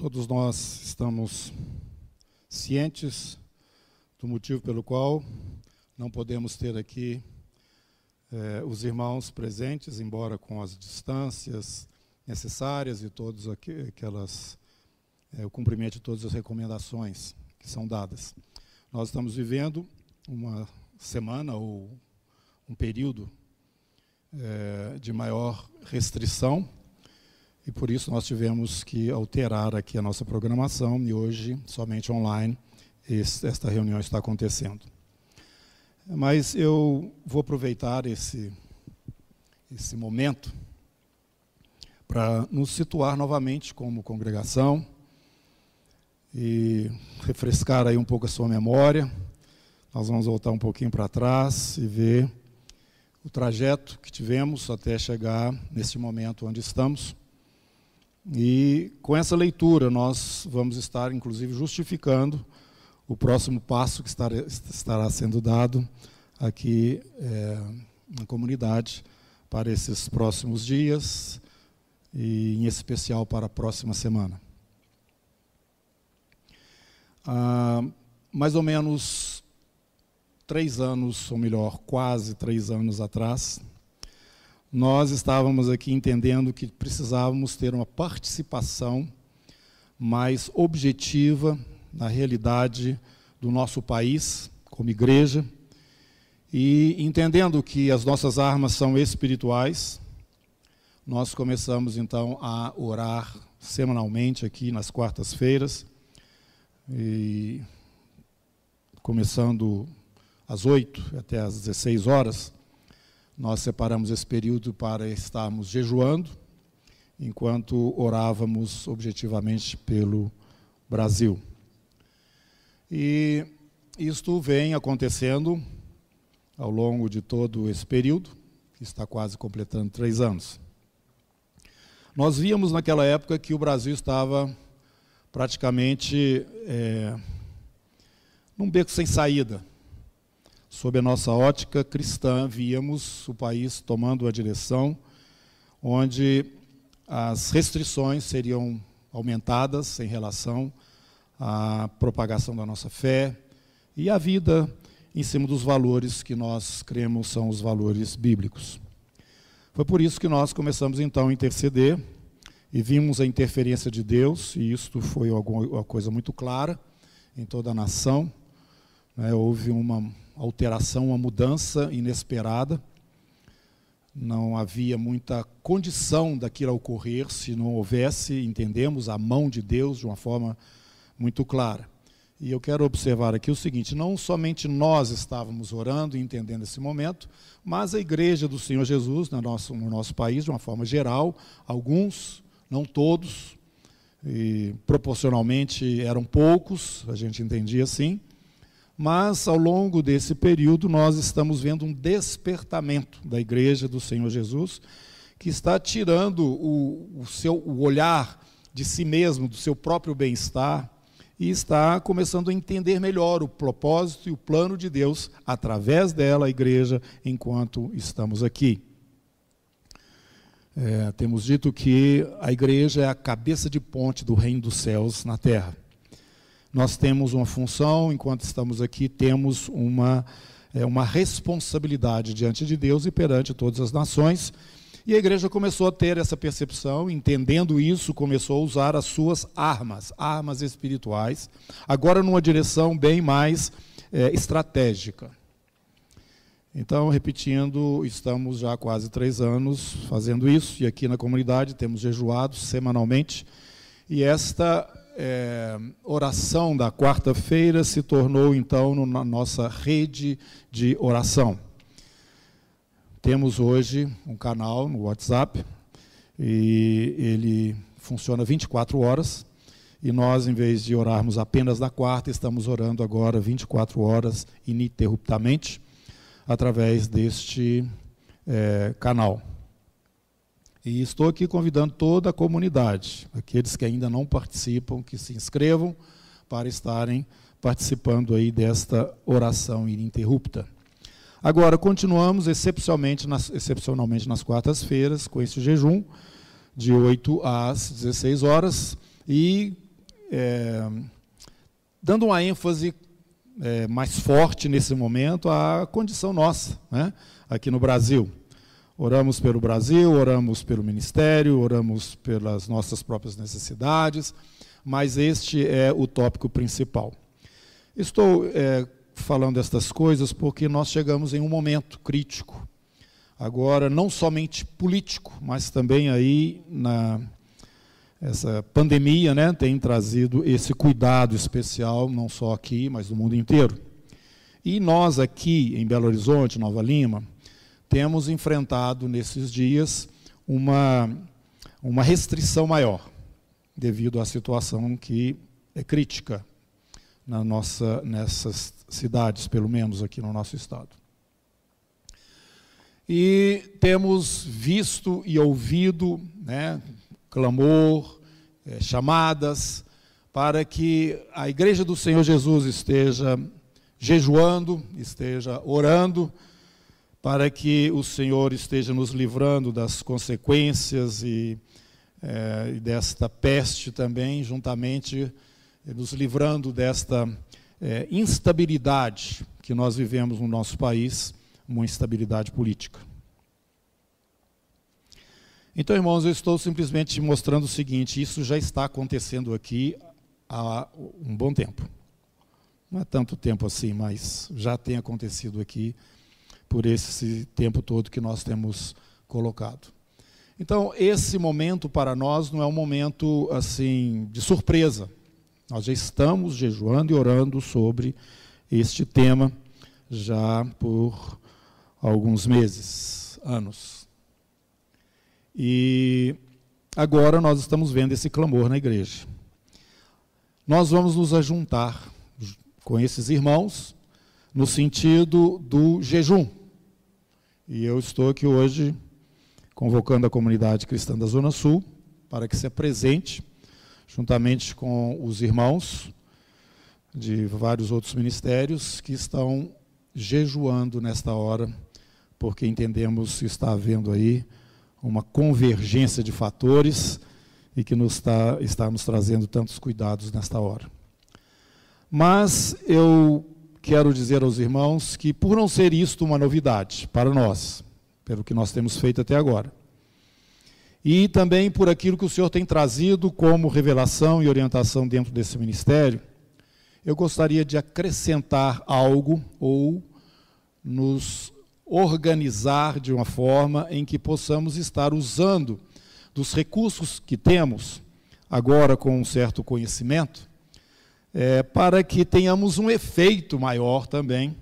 Todos nós estamos cientes do motivo pelo qual não podemos ter aqui eh, os irmãos presentes, embora com as distâncias necessárias e todos aquelas eh, o cumprimento de todas as recomendações que são dadas. Nós estamos vivendo uma semana ou um período eh, de maior restrição e por isso nós tivemos que alterar aqui a nossa programação e hoje, somente online, esta reunião está acontecendo. Mas eu vou aproveitar esse, esse momento para nos situar novamente como congregação e refrescar aí um pouco a sua memória. Nós vamos voltar um pouquinho para trás e ver o trajeto que tivemos até chegar nesse momento onde estamos. E com essa leitura nós vamos estar, inclusive, justificando o próximo passo que estará sendo dado aqui é, na comunidade para esses próximos dias e, em especial, para a próxima semana. Há mais ou menos três anos, ou melhor, quase três anos atrás, nós estávamos aqui entendendo que precisávamos ter uma participação mais objetiva na realidade do nosso país, como igreja, e entendendo que as nossas armas são espirituais, nós começamos então a orar semanalmente aqui nas quartas-feiras, e começando às 8 até às 16 horas, nós separamos esse período para estarmos jejuando, enquanto orávamos objetivamente pelo Brasil. E isto vem acontecendo ao longo de todo esse período, que está quase completando três anos. Nós víamos naquela época que o Brasil estava praticamente é, num beco sem saída sob a nossa ótica cristã, víamos o país tomando uma direção onde as restrições seriam aumentadas em relação à propagação da nossa fé e a vida em cima dos valores que nós cremos são os valores bíblicos. Foi por isso que nós começamos então a interceder e vimos a interferência de Deus, e isto foi uma coisa muito clara em toda a nação. Né? Houve uma alteração, uma mudança inesperada. Não havia muita condição daquilo ocorrer se não houvesse, entendemos, a mão de Deus de uma forma muito clara. E eu quero observar aqui o seguinte: não somente nós estávamos orando e entendendo esse momento, mas a igreja do Senhor Jesus no nosso, no nosso país, de uma forma geral, alguns, não todos, e proporcionalmente eram poucos, a gente entendia assim, mas ao longo desse período nós estamos vendo um despertamento da igreja do Senhor Jesus, que está tirando o, o seu o olhar de si mesmo, do seu próprio bem-estar, e está começando a entender melhor o propósito e o plano de Deus através dela, a igreja, enquanto estamos aqui. É, temos dito que a igreja é a cabeça de ponte do reino dos céus na terra. Nós temos uma função, enquanto estamos aqui, temos uma, é, uma responsabilidade diante de Deus e perante todas as nações. E a igreja começou a ter essa percepção, entendendo isso, começou a usar as suas armas, armas espirituais, agora numa direção bem mais é, estratégica. Então, repetindo, estamos já há quase três anos fazendo isso, e aqui na comunidade temos jejuado semanalmente, e esta é, oração da quarta-feira se tornou, então, na nossa rede de oração. Temos hoje um canal no WhatsApp, e ele funciona 24 horas, e nós, em vez de orarmos apenas na quarta, estamos orando agora 24 horas ininterruptamente, através deste é, canal. E estou aqui convidando toda a comunidade, aqueles que ainda não participam, que se inscrevam para estarem participando aí desta oração ininterrupta. Agora, continuamos excepcionalmente nas, excepcionalmente nas quartas-feiras com esse jejum, de 8 às 16 horas, e é, dando uma ênfase é, mais forte nesse momento à condição nossa, né, aqui no Brasil. Oramos pelo Brasil, oramos pelo ministério, oramos pelas nossas próprias necessidades, mas este é o tópico principal. Estou é, falando estas coisas porque nós chegamos em um momento crítico. Agora, não somente político, mas também aí na essa pandemia, né, tem trazido esse cuidado especial não só aqui, mas no mundo inteiro. E nós aqui em Belo Horizonte, Nova Lima, temos enfrentado nesses dias uma uma restrição maior devido à situação que é crítica na nossa, nessas cidades, pelo menos aqui no nosso estado. E temos visto e ouvido né, clamor, é, chamadas, para que a Igreja do Senhor Jesus esteja jejuando, esteja orando, para que o Senhor esteja nos livrando das consequências e, é, desta peste também, juntamente nos livrando desta é, instabilidade que nós vivemos no nosso país, uma instabilidade política. Então, irmãos, eu estou simplesmente mostrando o seguinte: isso já está acontecendo aqui há um bom tempo. Não é tanto tempo assim, mas já tem acontecido aqui por esse tempo todo que nós temos colocado. Então, esse momento para nós não é um momento assim de surpresa. Nós já estamos jejuando e orando sobre este tema já por alguns meses, anos. E agora nós estamos vendo esse clamor na igreja. Nós vamos nos ajuntar com esses irmãos no sentido do jejum. E eu estou aqui hoje convocando a comunidade cristã da Zona Sul para que se apresente juntamente com os irmãos de vários outros ministérios que estão jejuando nesta hora, porque entendemos que está havendo aí uma convergência de fatores e que nos está, está nos trazendo tantos cuidados nesta hora. Mas eu quero dizer aos irmãos que, por não ser isto uma novidade para nós, pelo que nós temos feito até agora, e também por aquilo que o Senhor tem trazido como revelação e orientação dentro desse ministério, eu gostaria de acrescentar algo ou nos organizar de uma forma em que possamos estar usando dos recursos que temos, agora com um certo conhecimento, é, para que tenhamos um efeito maior também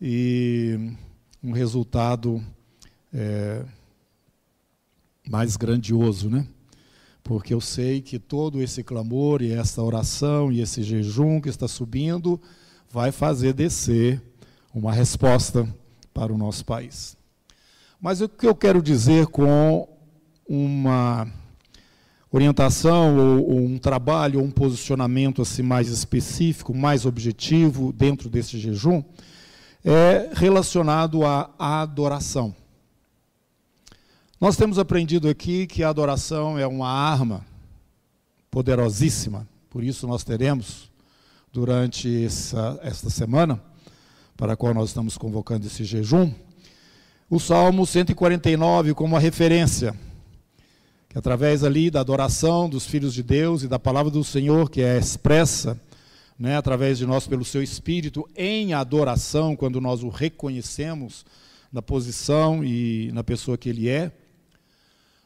e um resultado. É, mais grandioso, né? Porque eu sei que todo esse clamor e essa oração e esse jejum que está subindo vai fazer descer uma resposta para o nosso país. Mas o que eu quero dizer com uma orientação ou, ou, um trabalho ou um posicionamento assim mais específico, mais objetivo dentro desse jejum, é relacionado à adoração. Nós temos aprendido aqui que a adoração é uma arma poderosíssima, por isso nós teremos, durante essa, esta semana, para a qual nós estamos convocando esse jejum, o Salmo 149 como uma referência, que através ali da adoração dos filhos de Deus e da palavra do Senhor, que é expressa né, através de nós pelo seu Espírito, em adoração, quando nós o reconhecemos na posição e na pessoa que ele é,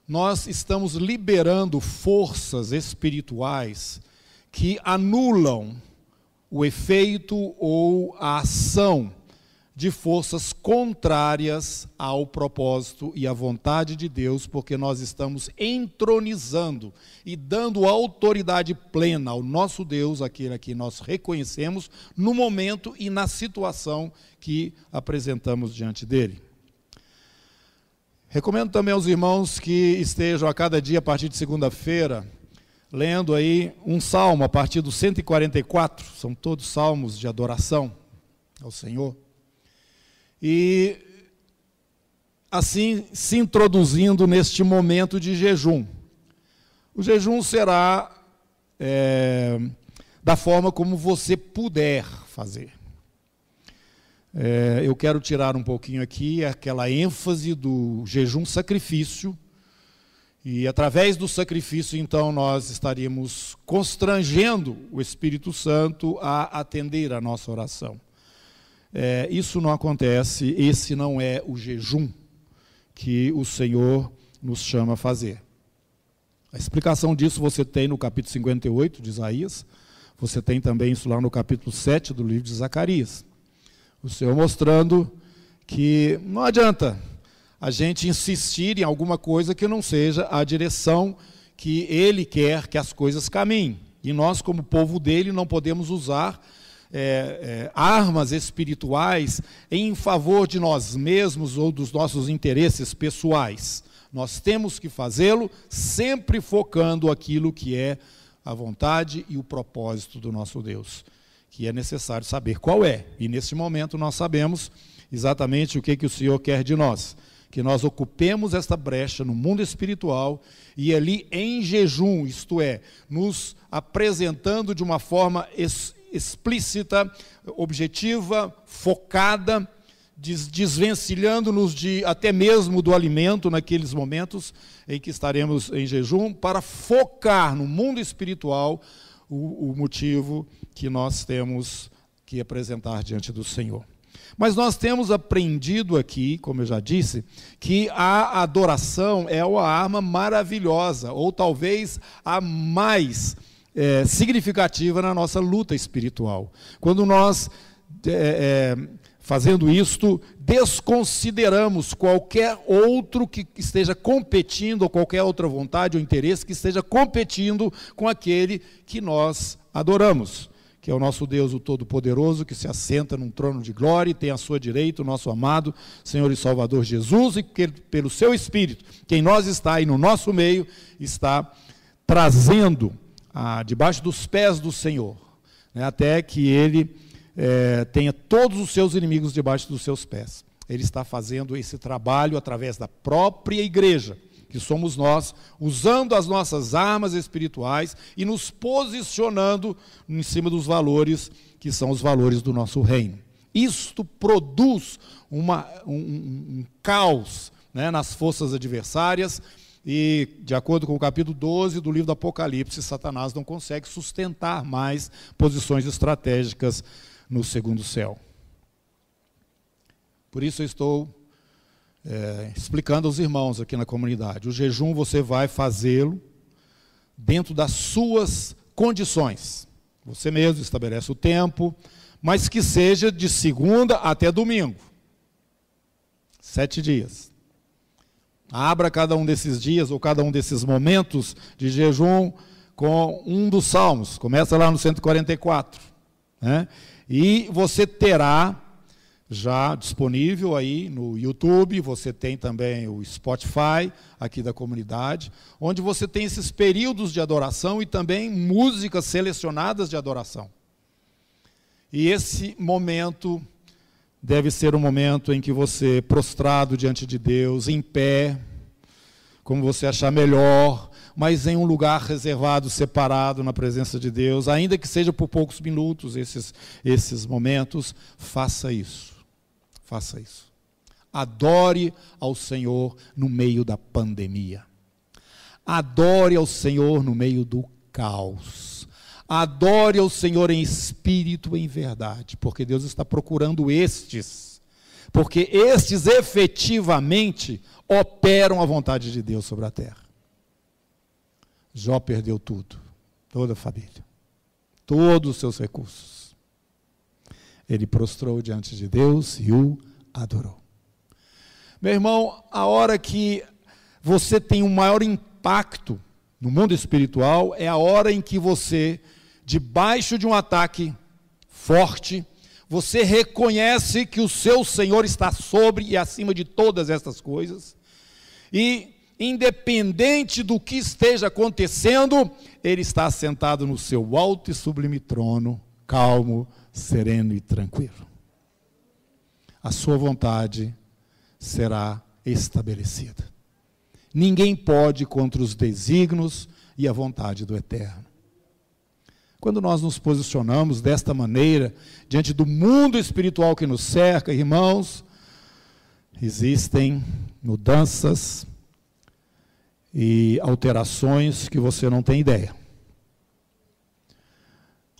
nós estamos liberando forças espirituais que anulam o efeito ou a ação de forças contrárias ao propósito e à vontade de Deus, porque nós estamos entronizando e dando autoridade plena ao nosso Deus, aquele a quem nós reconhecemos, no momento e na situação que apresentamos diante dele. Recomendo também aos irmãos que estejam a cada dia, a partir de segunda-feira, lendo aí um salmo a partir do 144, são todos salmos de adoração ao Senhor. E assim se introduzindo neste momento de jejum. O jejum será é, da forma como você puder fazer. É, eu quero tirar um pouquinho aqui aquela ênfase do jejum-sacrifício, e através do sacrifício, então, nós estaríamos constrangendo o Espírito Santo a atender a nossa oração. É, isso não acontece, esse não é o jejum que o Senhor nos chama a fazer. A explicação disso você tem no capítulo 58 de Isaías, você tem também isso lá no capítulo 7 do livro de Zacarias o Senhor mostrando que não adianta a gente insistir em alguma coisa que não seja a direção que Ele quer que as coisas caminhem. E nós, como povo dele, não podemos usar é, é, armas espirituais em favor de nós mesmos ou dos nossos interesses pessoais. Nós temos que fazê-lo sempre focando aquilo que é a vontade e o propósito do nosso Deus que é necessário saber qual é. E nesse momento nós sabemos exatamente o que, que o Senhor quer de nós. Que nós ocupemos esta brecha no mundo espiritual e ali em jejum, isto é, nos apresentando de uma forma explícita, objetiva, focada, des, desvencilhando-nos de até mesmo do alimento naqueles momentos em que estaremos em jejum, para focar no mundo espiritual o, o motivo que nós temos que apresentar diante do Senhor. Mas nós temos aprendido aqui, como eu já disse, que a adoração é uma arma maravilhosa, ou talvez a mais é, significativa na nossa luta espiritual. Quando nós, é, é, fazendo isto, desconsideramos qualquer outro que esteja competindo, ou qualquer outra vontade ou interesse que esteja competindo com aquele que nós adoramos que é o nosso Deus, o Todo-Poderoso, que se assenta num trono de glória e tem à sua direita o nosso amado Senhor e Salvador Jesus, e que pelo seu Espírito, que em nós está e no nosso meio, está trazendo ah, debaixo dos pés do Senhor, né, até que ele é, tenha todos os seus inimigos debaixo dos seus pés. Ele está fazendo esse trabalho através da própria igreja que somos nós, usando as nossas armas espirituais e nos posicionando em cima dos valores que são os valores do nosso reino. Isto produz uma, um, um caos né, nas forças adversárias, e, de acordo com o capítulo 12 do livro do Apocalipse, Satanás não consegue sustentar mais posições estratégicas no segundo céu. Por isso eu estou é, explicando aos irmãos aqui na comunidade. O jejum você vai fazê-lo dentro das suas condições. Você mesmo estabelece o tempo, mas que seja de segunda até domingo. Sete dias. Abra cada um desses dias ou cada um desses momentos de jejum com um dos salmos. Começa lá no 144. Né? E você terá já disponível aí no YouTube, você tem também o Spotify aqui da comunidade, onde você tem esses períodos de adoração e também músicas selecionadas de adoração. E esse momento deve ser um momento em que você, prostrado diante de Deus, em pé, como você achar melhor, mas em um lugar reservado, separado na presença de Deus, ainda que seja por poucos minutos esses, esses momentos, faça isso. Faça isso. Adore ao Senhor no meio da pandemia. Adore ao Senhor no meio do caos. Adore ao Senhor em espírito e em verdade, porque Deus está procurando estes, porque estes efetivamente operam a vontade de Deus sobre a terra. Jó perdeu tudo, toda a família, todos os seus recursos ele prostrou diante de Deus e o adorou. Meu irmão, a hora que você tem um maior impacto no mundo espiritual é a hora em que você, debaixo de um ataque forte, você reconhece que o seu Senhor está sobre e acima de todas estas coisas, e independente do que esteja acontecendo, ele está sentado no seu alto e sublime trono, calmo, sereno e tranquilo. A sua vontade será estabelecida. Ninguém pode contra os desígnios e a vontade do Eterno. Quando nós nos posicionamos desta maneira, diante do mundo espiritual que nos cerca, irmãos, existem mudanças e alterações que você não tem ideia.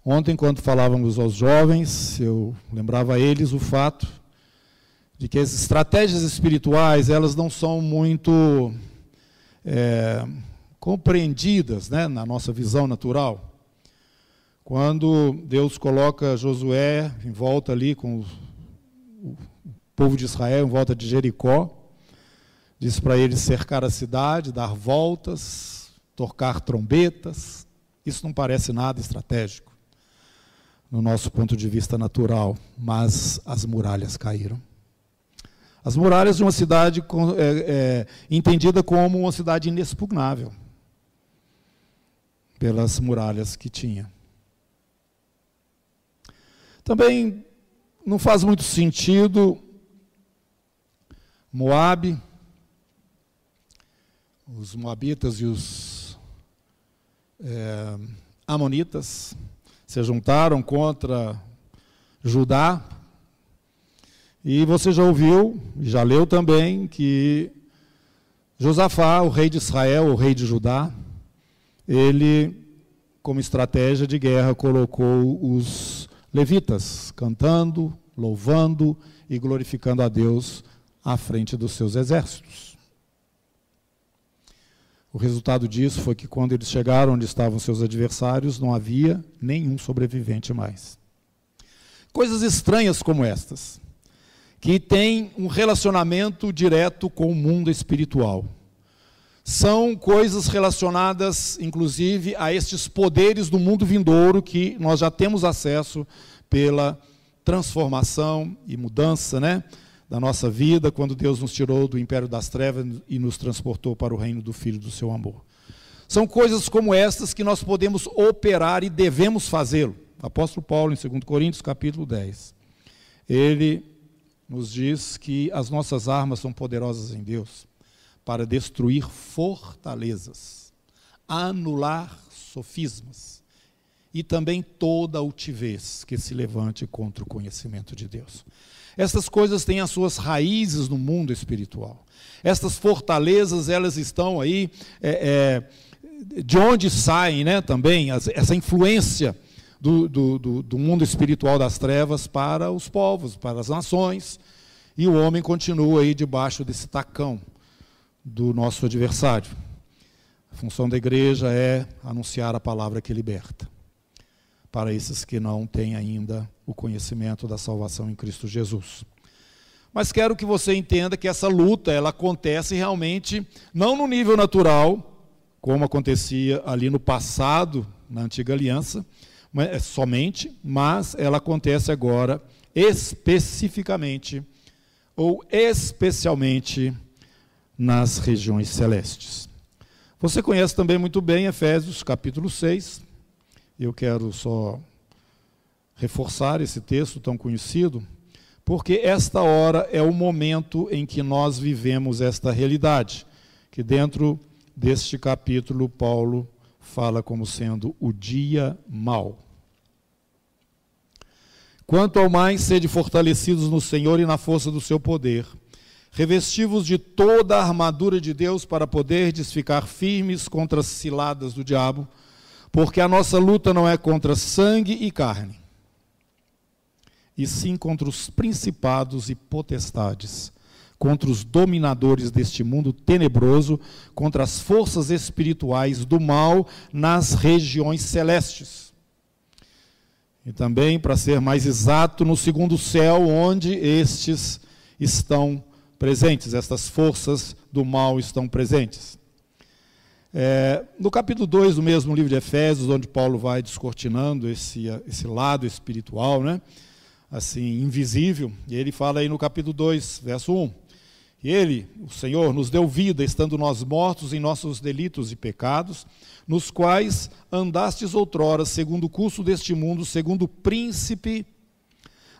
Ontem, quando falávamos aos jovens, eu lembrava a eles o fato de que as estratégias espirituais elas não são muito é, compreendidas né, na nossa visão natural. Quando Deus coloca Josué em volta ali com o povo de Israel, em volta de Jericó, diz para eles cercar a cidade, dar voltas, tocar trombetas. Isso não parece nada estratégico, no nosso ponto de vista natural, mas as muralhas caíram. As muralhas de uma cidade é, é, entendida como uma cidade inexpugnável, pelas muralhas que tinha. Também não faz muito sentido Moabe, os moabitas e os é, amonitas se juntaram contra Judá. E você já ouviu, já leu também, que Josafá, o rei de Israel, o rei de Judá, ele, como estratégia de guerra, colocou os levitas, cantando, louvando e glorificando a Deus à frente dos seus exércitos. O resultado disso foi que, quando eles chegaram onde estavam seus adversários, não havia nenhum sobrevivente mais. Coisas estranhas como estas, que têm um relacionamento direto com o mundo espiritual. São coisas relacionadas, inclusive, a estes poderes do mundo vindouro que nós já temos acesso pela transformação e mudança né, da nossa vida, quando Deus nos tirou do império das trevas e nos transportou para o reino do Filho do seu amor. São coisas como estas que nós podemos operar e devemos fazê-lo. Apóstolo Paulo, em 2 Coríntios, capítulo 10. Ele nos diz que as nossas armas são poderosas em Deus para destruir fortalezas, anular sofismas e também toda altivez que se levante contra o conhecimento de Deus. Essas coisas têm as suas raízes no mundo espiritual. Estas fortalezas, elas estão aí, é, é, de onde saem né, também as, essa influência do, do, do, do mundo espiritual das trevas para os povos, para as nações, e o homem continua aí debaixo desse tacão do nosso adversário. A função da igreja é anunciar a palavra que liberta, para esses que não têm ainda o conhecimento da salvação em Cristo Jesus. Mas quero que você entenda que essa luta, ela acontece realmente não no nível natural, como acontecia ali no passado, na antiga aliança, somente, mas ela acontece agora especificamente ou especialmente nas regiões celestes. Você conhece também muito bem Efésios capítulo 6. Eu quero só reforçar esse texto tão conhecido, porque esta hora é o momento em que nós vivemos esta realidade, que dentro deste capítulo Paulo fala como sendo o dia mau. Quanto ao mais, sede fortalecidos no Senhor e na força do seu poder revestivos de toda a armadura de Deus para poderdes ficar firmes contra as ciladas do diabo, porque a nossa luta não é contra sangue e carne, e sim contra os principados e potestades, contra os dominadores deste mundo tenebroso, contra as forças espirituais do mal nas regiões celestes. E também, para ser mais exato, no segundo céu, onde estes estão presentes, estas forças do mal estão presentes. É, no capítulo 2 do mesmo livro de Efésios, onde Paulo vai descortinando esse, esse lado espiritual, né? assim, invisível, e ele fala aí no capítulo 2, verso 1. Ele, o Senhor, nos deu vida, estando nós mortos em nossos delitos e pecados, nos quais andastes outrora, segundo o curso deste mundo, segundo o príncipe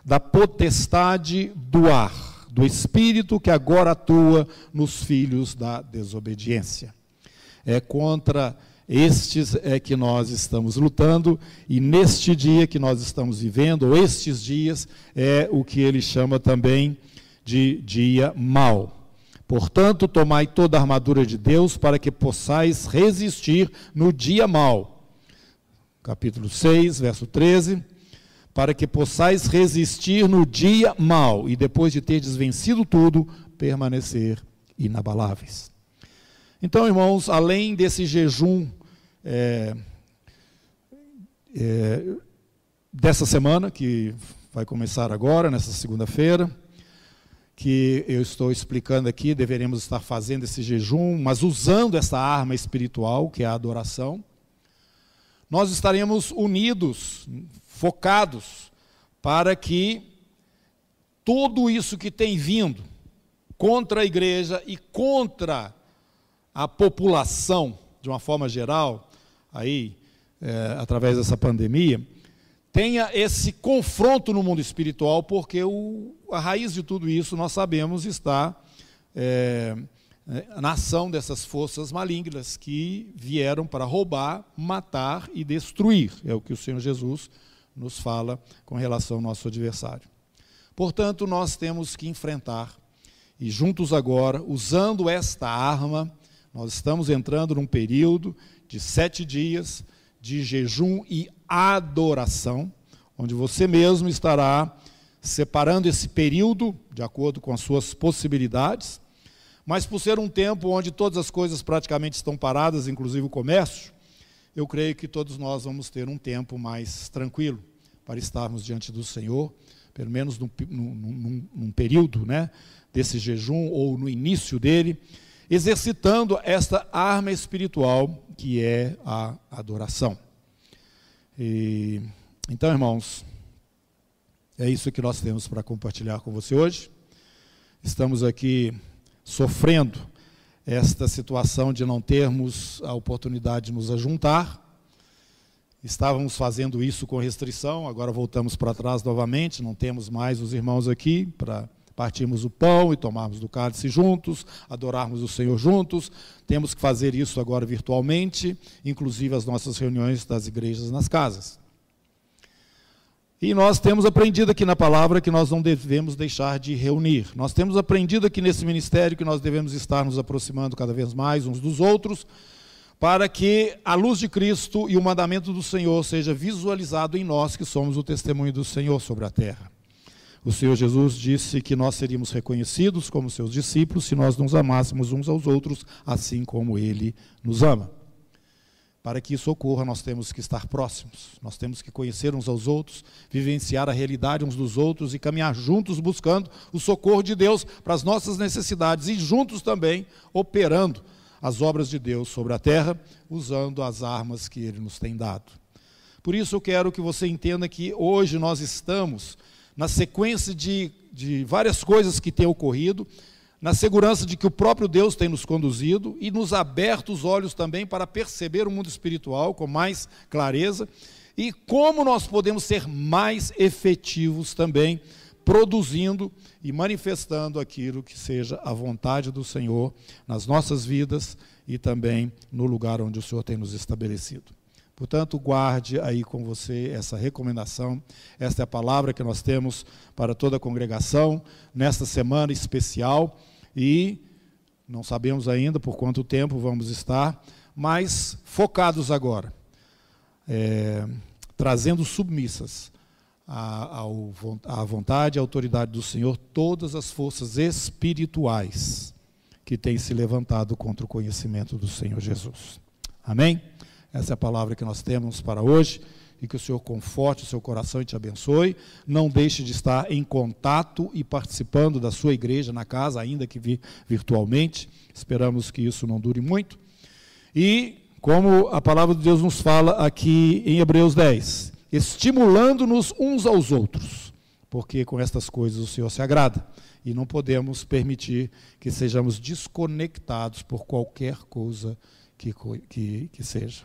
da potestade do ar do espírito que agora atua nos filhos da desobediência. É contra estes é que nós estamos lutando, e neste dia que nós estamos vivendo, ou estes dias, é o que ele chama também de dia mau. Portanto, tomai toda a armadura de Deus para que possais resistir no dia mau. Capítulo 6, verso 13. Para que possais resistir no dia mau e depois de teres vencido tudo, permanecer inabaláveis. Então, irmãos, além desse jejum é, é, dessa semana, que vai começar agora, nessa segunda-feira, que eu estou explicando aqui, deveremos estar fazendo esse jejum, mas usando essa arma espiritual, que é a adoração, nós estaremos unidos, focados, para que tudo isso que tem vindo contra a igreja e contra a população, de uma forma geral, aí, é, através dessa pandemia, tenha esse confronto no mundo espiritual, porque o, a raiz de tudo isso, nós sabemos, está é, é, na ação dessas forças malignas que vieram para roubar, matar e destruir. É o que o Senhor Jesus nos fala com relação ao nosso adversário. Portanto, nós temos que enfrentar, e juntos agora, usando esta arma, nós estamos entrando num período de sete dias de jejum e adoração, onde você mesmo estará separando esse período de acordo com as suas possibilidades, mas por ser um tempo onde todas as coisas praticamente estão paradas, inclusive o comércio, eu creio que todos nós vamos ter um tempo mais tranquilo para estarmos diante do Senhor, pelo menos num, num, num período né, desse jejum ou no início dele, exercitando esta arma espiritual que é a adoração. E, então, irmãos, é isso que nós temos para compartilhar com você hoje. Estamos aqui sofrendo esta situação de não termos a oportunidade de nos ajuntar. Estávamos fazendo isso com restrição, agora voltamos para trás novamente, não temos mais os irmãos aqui para partirmos o pão e tomarmos do cálice juntos, adorarmos o Senhor juntos. Temos que fazer isso agora virtualmente, inclusive as nossas reuniões das igrejas nas casas. E nós temos aprendido aqui na palavra que nós não devemos deixar de reunir. Nós temos aprendido aqui nesse ministério que nós devemos estar nos aproximando cada vez mais uns dos outros, para que a luz de Cristo e o mandamento do Senhor seja visualizado em nós que somos o testemunho do Senhor sobre a terra. O Senhor Jesus disse que nós seríamos reconhecidos como seus discípulos se nós nos amássemos uns aos outros, assim como ele nos ama. Para que isso ocorra, nós temos que estar próximos, nós temos que conhecer uns aos outros, vivenciar a realidade uns dos outros e caminhar juntos buscando o socorro de Deus para as nossas necessidades e juntos também operando as obras de Deus sobre a terra, usando as armas que Ele nos tem dado. Por isso eu quero que você entenda que hoje nós estamos na sequência de, de várias coisas que têm ocorrido, na segurança de que o próprio Deus tem nos conduzido e nos aberto os olhos também para perceber o mundo espiritual com mais clareza e como nós podemos ser mais efetivos também, produzindo e manifestando aquilo que seja a vontade do Senhor nas nossas vidas e também no lugar onde o Senhor tem nos estabelecido. Portanto, guarde aí com você essa recomendação. Esta é a palavra que nós temos para toda a congregação nesta semana especial e não sabemos ainda por quanto tempo vamos estar, mas focados agora, é, trazendo submissas à, à vontade e à autoridade do Senhor todas as forças espirituais que têm se levantado contra o conhecimento do Senhor Jesus. Amém? Essa é a palavra que nós temos para hoje e que o Senhor conforte o seu coração e te abençoe. Não deixe de estar em contato e participando da sua igreja na casa, ainda que virtualmente. Esperamos que isso não dure muito. E, como a palavra de Deus nos fala aqui em Hebreus 10, estimulando-nos uns aos outros, porque com estas coisas o Senhor se agrada. E não podemos permitir que sejamos desconectados por qualquer coisa que, que, que seja.